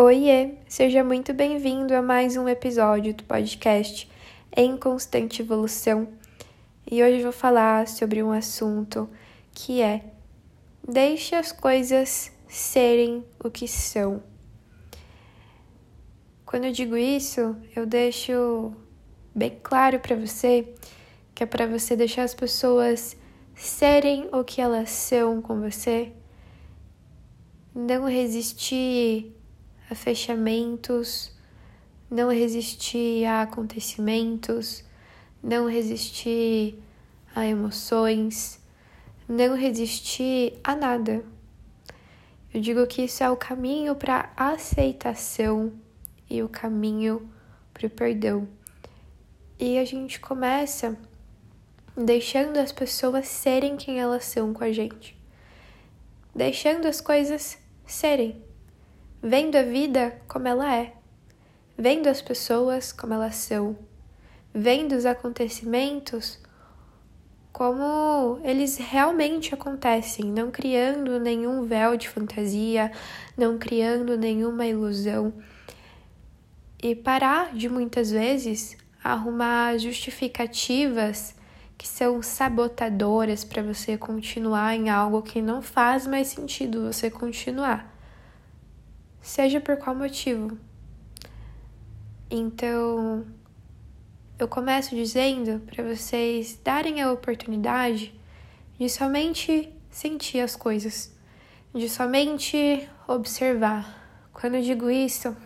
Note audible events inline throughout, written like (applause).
Oiê, seja muito bem-vindo a mais um episódio do podcast Em Constante Evolução. E hoje vou falar sobre um assunto que é Deixe as coisas serem o que são. Quando eu digo isso, eu deixo bem claro para você que é para você deixar as pessoas serem o que elas são com você, não resistir a fechamentos, não resistir a acontecimentos, não resistir a emoções, não resistir a nada. Eu digo que isso é o caminho para aceitação e o caminho para o perdão. E a gente começa deixando as pessoas serem quem elas são com a gente, deixando as coisas serem vendo a vida como ela é, vendo as pessoas como elas são, vendo os acontecimentos como eles realmente acontecem, não criando nenhum véu de fantasia, não criando nenhuma ilusão. E parar de muitas vezes arrumar justificativas que são sabotadoras para você continuar em algo que não faz mais sentido você continuar seja por qual motivo. Então, eu começo dizendo para vocês darem a oportunidade de somente sentir as coisas, de somente observar. Quando eu digo isso,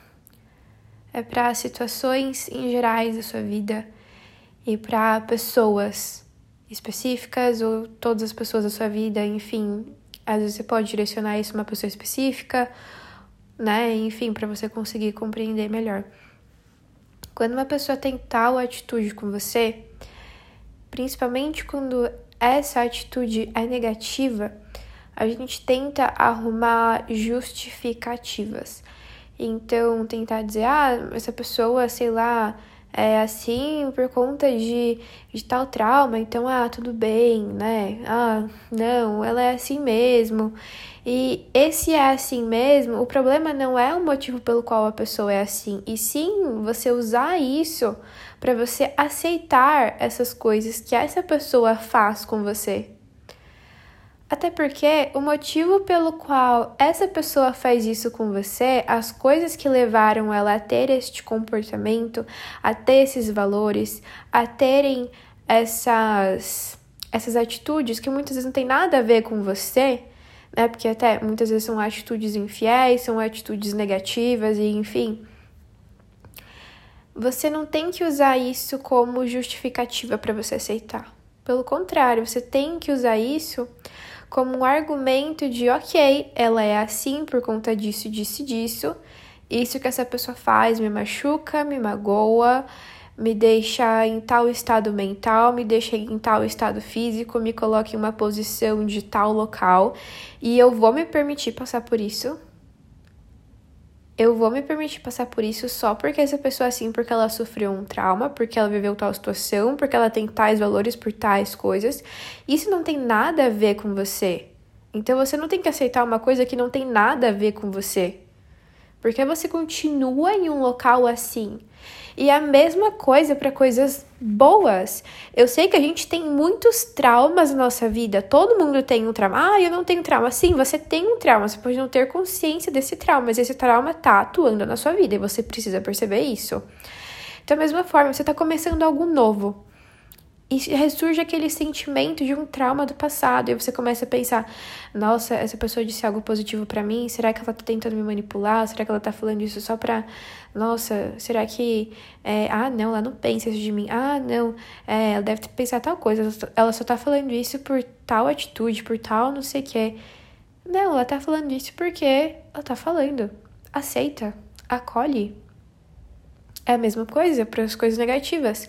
é para situações em gerais da sua vida e para pessoas específicas ou todas as pessoas da sua vida, enfim, às vezes você pode direcionar isso a uma pessoa específica né? Enfim, para você conseguir compreender melhor. Quando uma pessoa tem tal atitude com você, principalmente quando essa atitude é negativa, a gente tenta arrumar justificativas. Então, tentar dizer, ah, essa pessoa, sei lá, é assim por conta de, de tal trauma, então, ah, tudo bem, né? Ah, não, ela é assim mesmo. E esse é assim mesmo, o problema não é o motivo pelo qual a pessoa é assim, e sim você usar isso para você aceitar essas coisas que essa pessoa faz com você. Até porque o motivo pelo qual essa pessoa faz isso com você, as coisas que levaram ela a ter este comportamento, a ter esses valores, a terem essas essas atitudes que muitas vezes não tem nada a ver com você, né? Porque até muitas vezes são atitudes infiéis, são atitudes negativas e enfim. Você não tem que usar isso como justificativa para você aceitar. Pelo contrário, você tem que usar isso como um argumento de, ok, ela é assim por conta disso, disso, disso. Isso que essa pessoa faz me machuca, me magoa, me deixa em tal estado mental, me deixa em tal estado físico, me coloca em uma posição de tal local e eu vou me permitir passar por isso eu vou me permitir passar por isso só porque essa pessoa é assim, porque ela sofreu um trauma, porque ela viveu tal situação, porque ela tem tais valores por tais coisas. Isso não tem nada a ver com você. Então você não tem que aceitar uma coisa que não tem nada a ver com você. Porque você continua em um local assim. E a mesma coisa para coisas boas. Eu sei que a gente tem muitos traumas na nossa vida. Todo mundo tem um trauma. Ah, eu não tenho trauma. Sim, você tem um trauma. Você pode não ter consciência desse trauma, mas esse trauma tá atuando na sua vida e você precisa perceber isso. Então, da mesma forma, você está começando algo novo e ressurge aquele sentimento de um trauma do passado. E você começa a pensar: nossa, essa pessoa disse algo positivo para mim? Será que ela tá tentando me manipular? Será que ela tá falando isso só pra. Nossa, será que. É... ah, não, ela não pensa isso de mim. Ah, não, é, ela deve pensar tal coisa. Ela só tá falando isso por tal atitude, por tal não sei o quê. Não, ela tá falando isso porque ela tá falando. Aceita, acolhe. É a mesma coisa para as coisas negativas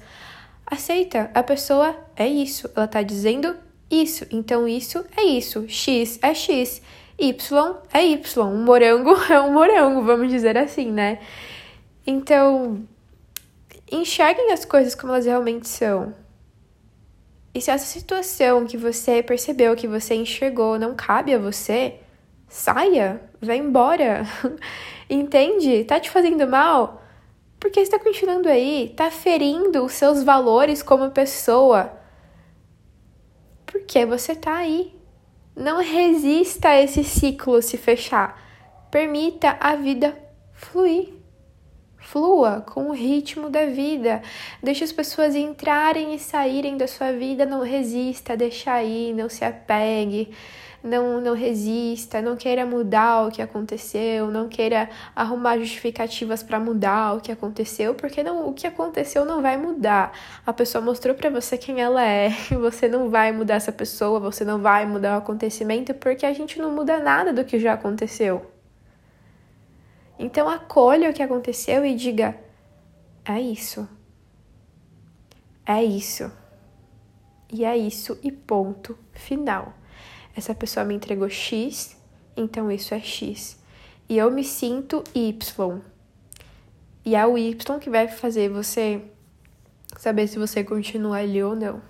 aceita. A pessoa é isso, ela tá dizendo isso, então isso é isso. X é X, Y é Y. Um morango (laughs) é um morango, vamos dizer assim, né? Então, enxerguem as coisas como elas realmente são. E se essa situação que você percebeu, que você enxergou, não cabe a você, saia, vai embora. (laughs) Entende? Tá te fazendo mal? Porque está continuando aí, tá ferindo os seus valores como pessoa. Porque você tá aí. Não resista a esse ciclo se fechar. Permita a vida fluir. Flua com o ritmo da vida. Deixe as pessoas entrarem e saírem da sua vida. Não resista, deixa aí, não se apegue não, não resista, não queira mudar o que aconteceu, não queira arrumar justificativas para mudar o que aconteceu, porque não, o que aconteceu não vai mudar. A pessoa mostrou para você quem ela é, (laughs) você não vai mudar essa pessoa, você não vai mudar o acontecimento, porque a gente não muda nada do que já aconteceu. Então acolha o que aconteceu e diga: é isso. É isso. E é isso, e ponto final essa pessoa me entregou X, então isso é X. E eu me sinto Y. E é o Y que vai fazer você saber se você continua ali ou não.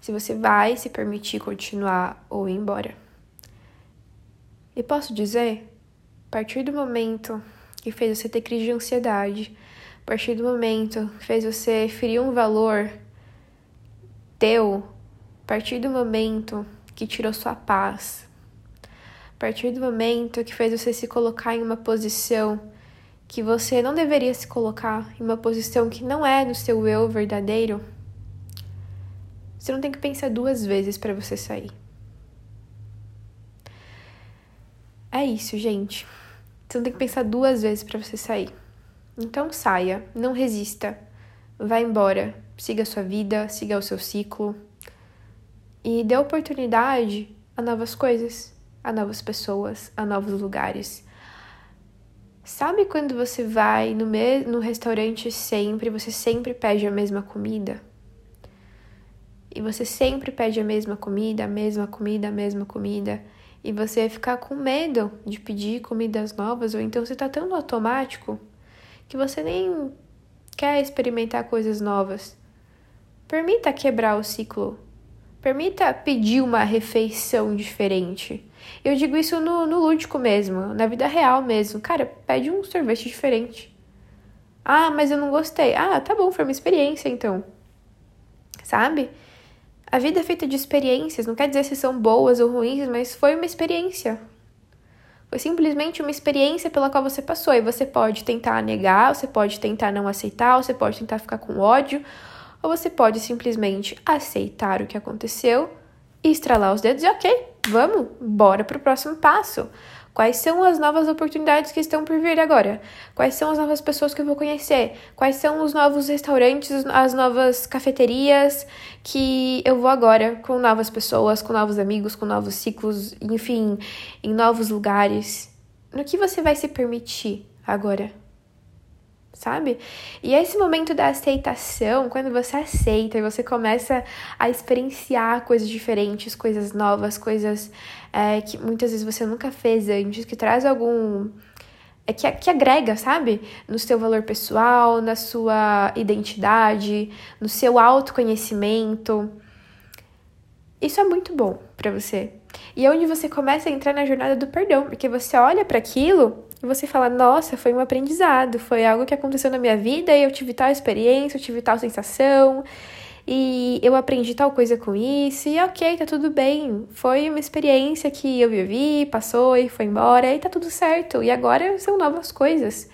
Se você vai se permitir continuar ou ir embora. E posso dizer, a partir do momento que fez você ter crise de ansiedade, a partir do momento que fez você ferir um valor teu, a partir do momento que tirou sua paz. A partir do momento que fez você se colocar em uma posição que você não deveria se colocar, em uma posição que não é do seu eu verdadeiro, você não tem que pensar duas vezes para você sair. É isso, gente. Você não tem que pensar duas vezes para você sair. Então saia, não resista, vá embora, siga a sua vida, siga o seu ciclo e dê oportunidade a novas coisas, a novas pessoas, a novos lugares. Sabe quando você vai no, me no restaurante sempre, você sempre pede a mesma comida? E você sempre pede a mesma comida, a mesma comida, a mesma comida. E você ficar com medo de pedir comidas novas, ou então você tá tão no automático que você nem quer experimentar coisas novas. Permita quebrar o ciclo Permita pedir uma refeição diferente. Eu digo isso no, no lúdico mesmo, na vida real mesmo. Cara, pede um sorvete diferente. Ah, mas eu não gostei. Ah, tá bom, foi uma experiência então. Sabe? A vida é feita de experiências, não quer dizer se são boas ou ruins, mas foi uma experiência. Foi simplesmente uma experiência pela qual você passou. E você pode tentar negar, você pode tentar não aceitar, você pode tentar ficar com ódio, ou você pode simplesmente aceitar o que aconteceu e estralar os dedos e ok, vamos, bora para o próximo passo. Quais são as novas oportunidades que estão por vir agora? Quais são as novas pessoas que eu vou conhecer? Quais são os novos restaurantes, as novas cafeterias que eu vou agora com novas pessoas, com novos amigos, com novos ciclos, enfim, em novos lugares? No que você vai se permitir agora? Sabe? E esse momento da aceitação, quando você aceita e você começa a experienciar coisas diferentes, coisas novas, coisas é, que muitas vezes você nunca fez antes, que traz algum. É, que, que agrega, sabe? No seu valor pessoal, na sua identidade, no seu autoconhecimento. Isso é muito bom para você. E é onde você começa a entrar na jornada do perdão, porque você olha para aquilo e você fala: nossa, foi um aprendizado, foi algo que aconteceu na minha vida e eu tive tal experiência, eu tive tal sensação e eu aprendi tal coisa com isso, e ok, tá tudo bem. Foi uma experiência que eu vivi, passou e foi embora, e tá tudo certo. E agora são novas coisas.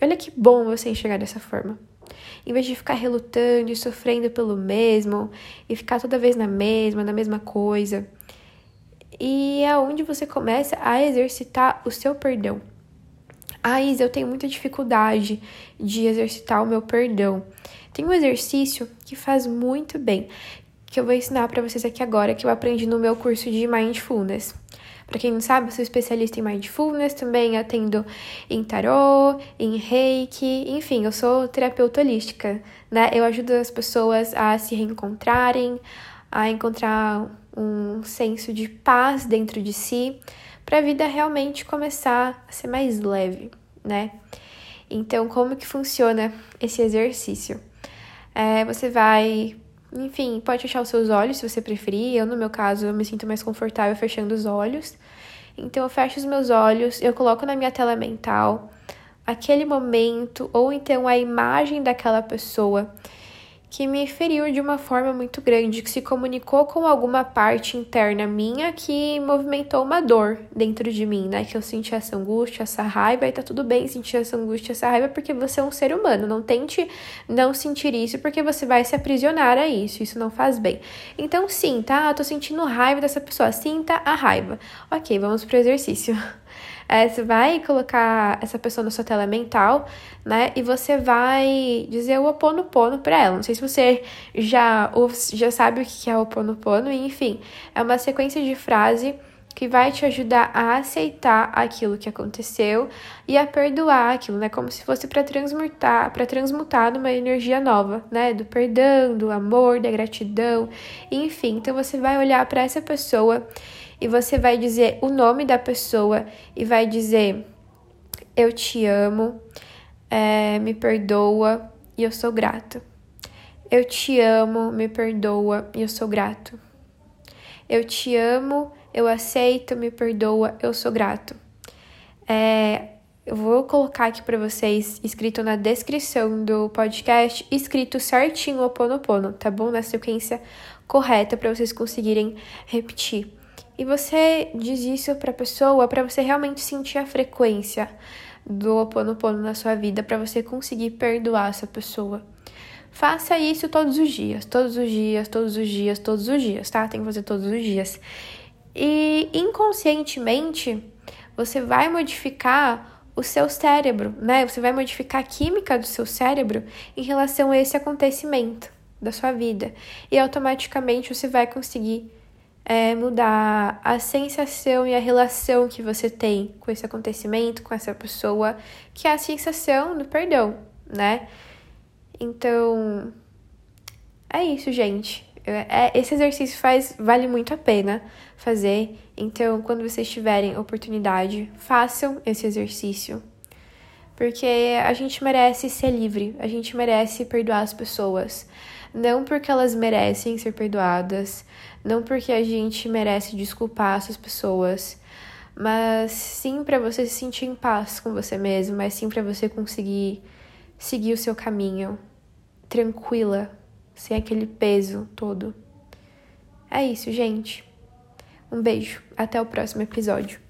E olha que bom você enxergar dessa forma. Em vez de ficar relutando e sofrendo pelo mesmo, e ficar toda vez na mesma, na mesma coisa. E é onde você começa a exercitar o seu perdão. Ah, Isa, eu tenho muita dificuldade de exercitar o meu perdão. Tem um exercício que faz muito bem, que eu vou ensinar para vocês aqui agora, que eu aprendi no meu curso de Mindfulness. Para quem não sabe, eu sou especialista em Mindfulness, também atendo em tarô, em reiki, enfim, eu sou terapeuta holística, né? Eu ajudo as pessoas a se reencontrarem, a encontrar um senso de paz dentro de si, para a vida realmente começar a ser mais leve, né? Então, como que funciona esse exercício? É, você vai, enfim, pode fechar os seus olhos se você preferir. Eu, no meu caso, eu me sinto mais confortável fechando os olhos. Então eu fecho os meus olhos, eu coloco na minha tela mental aquele momento ou então a imagem daquela pessoa que me feriu de uma forma muito grande, que se comunicou com alguma parte interna minha que movimentou uma dor dentro de mim, né? Que eu senti essa angústia, essa raiva, e tá tudo bem sentir essa angústia, essa raiva, porque você é um ser humano. Não tente não sentir isso, porque você vai se aprisionar a isso, isso não faz bem. Então, sim, tá? Eu tô sentindo raiva dessa pessoa, sinta a raiva. Ok, vamos pro exercício. (laughs) É, você vai colocar essa pessoa na sua tela mental, né? E você vai dizer o oponopono para ela. Não sei se você já, já sabe o que é o oponopono, enfim, é uma sequência de frase que vai te ajudar a aceitar aquilo que aconteceu e a perdoar aquilo, né? Como se fosse para transmutar, para transmutar numa energia nova, né? Do perdão, do amor, da gratidão, enfim. Então você vai olhar para essa pessoa e você vai dizer o nome da pessoa e vai dizer: Eu te amo, é, me perdoa e eu sou grato. Eu te amo, me perdoa e eu sou grato. Eu te amo, eu aceito, me perdoa, eu sou grato. É, eu vou colocar aqui para vocês, escrito na descrição do podcast, escrito certinho o Ponopono, tá bom? Na sequência correta para vocês conseguirem repetir. E você diz isso para a pessoa para você realmente sentir a frequência do Ho oponopono na sua vida, para você conseguir perdoar essa pessoa. Faça isso todos os dias, todos os dias, todos os dias, todos os dias, tá? Tem que fazer todos os dias. E inconscientemente, você vai modificar o seu cérebro, né? Você vai modificar a química do seu cérebro em relação a esse acontecimento da sua vida. E automaticamente você vai conseguir é, mudar a sensação e a relação que você tem com esse acontecimento, com essa pessoa, que é a sensação do perdão, né? Então, é isso, gente. É, esse exercício faz vale muito a pena fazer. Então, quando vocês tiverem oportunidade, façam esse exercício. Porque a gente merece ser livre, a gente merece perdoar as pessoas. Não porque elas merecem ser perdoadas, não porque a gente merece desculpar essas pessoas, mas sim para você se sentir em paz com você mesmo, mas sim para você conseguir seguir o seu caminho tranquila, sem aquele peso todo. É isso, gente. Um beijo, até o próximo episódio.